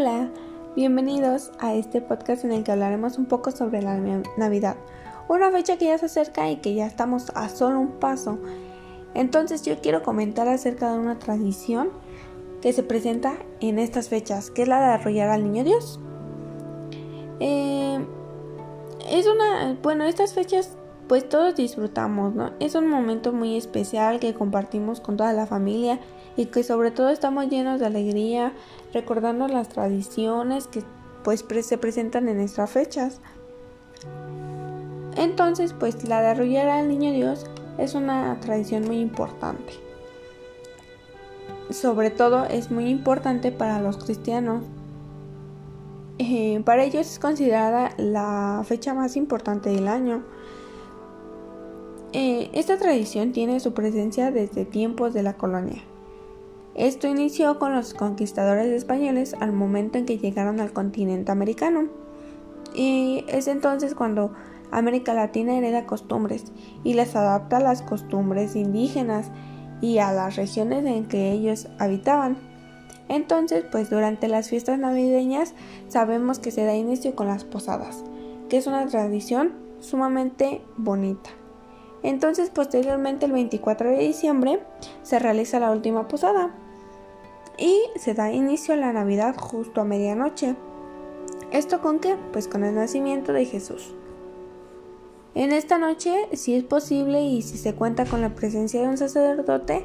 Hola, bienvenidos a este podcast en el que hablaremos un poco sobre la Navidad, una fecha que ya se acerca y que ya estamos a solo un paso. Entonces yo quiero comentar acerca de una tradición que se presenta en estas fechas, que es la de arrollar al niño Dios. Eh, es una, bueno, estas fechas pues todos disfrutamos, ¿no? Es un momento muy especial que compartimos con toda la familia y que sobre todo estamos llenos de alegría, recordando las tradiciones que pues se presentan en estas fechas. Entonces, pues la de arrullar al niño Dios es una tradición muy importante. Sobre todo es muy importante para los cristianos. Eh, para ellos es considerada la fecha más importante del año eh, esta tradición tiene su presencia desde tiempos de la colonia. Esto inició con los conquistadores españoles al momento en que llegaron al continente americano. Y es entonces cuando América Latina hereda costumbres y las adapta a las costumbres indígenas y a las regiones en que ellos habitaban. Entonces, pues durante las fiestas navideñas sabemos que se da inicio con las posadas, que es una tradición sumamente bonita. Entonces, posteriormente, el 24 de diciembre, se realiza la última posada y se da inicio a la Navidad justo a medianoche. ¿Esto con qué? Pues con el nacimiento de Jesús. En esta noche, si es posible y si se cuenta con la presencia de un sacerdote,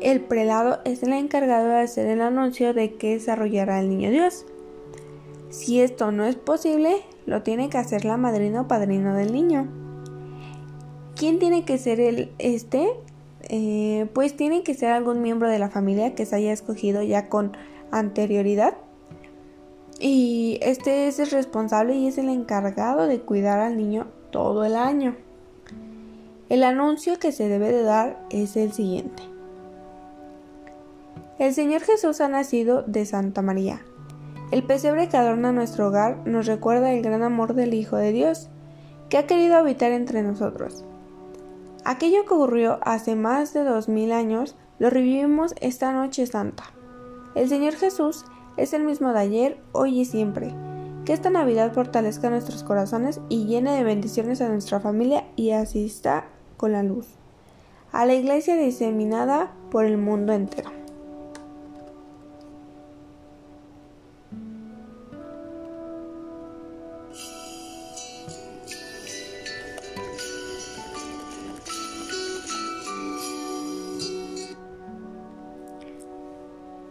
el prelado es el encargado de hacer el anuncio de que desarrollará el niño Dios. Si esto no es posible, lo tiene que hacer la madrina o padrino del niño. ¿Quién tiene que ser el este? Eh, pues tiene que ser algún miembro de la familia que se haya escogido ya con anterioridad. Y este es el responsable y es el encargado de cuidar al niño todo el año. El anuncio que se debe de dar es el siguiente. El Señor Jesús ha nacido de Santa María. El pesebre que adorna nuestro hogar nos recuerda el gran amor del Hijo de Dios, que ha querido habitar entre nosotros. Aquello que ocurrió hace más de dos mil años lo revivimos esta noche santa. El Señor Jesús es el mismo de ayer, hoy y siempre. Que esta Navidad fortalezca nuestros corazones y llene de bendiciones a nuestra familia y asista con la luz. A la iglesia diseminada por el mundo entero.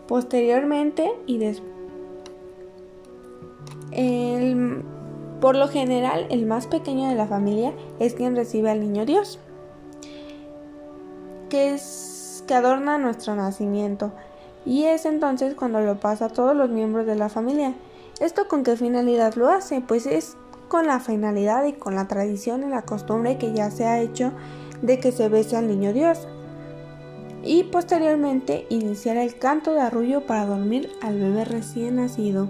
Posteriormente y después. Por lo general, el más pequeño de la familia es quien recibe al niño Dios, que es que adorna nuestro nacimiento, y es entonces cuando lo pasa a todos los miembros de la familia. ¿Esto con qué finalidad lo hace? Pues es con la finalidad y con la tradición y la costumbre que ya se ha hecho de que se bese al niño Dios y posteriormente iniciar el canto de arrullo para dormir al bebé recién nacido.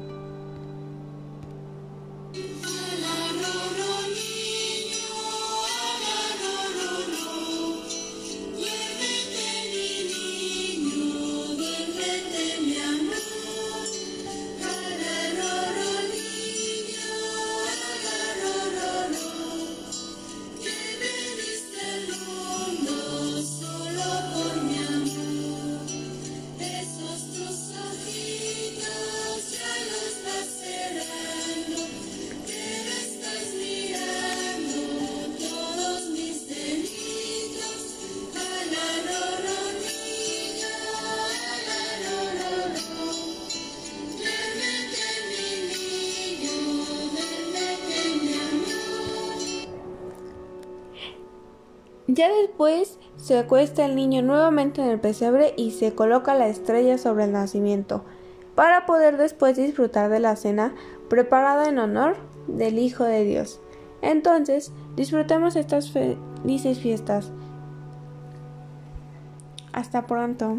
Ya después se acuesta el niño nuevamente en el pesebre y se coloca la estrella sobre el nacimiento, para poder después disfrutar de la cena preparada en honor del Hijo de Dios. Entonces, disfrutemos estas felices fiestas. Hasta pronto.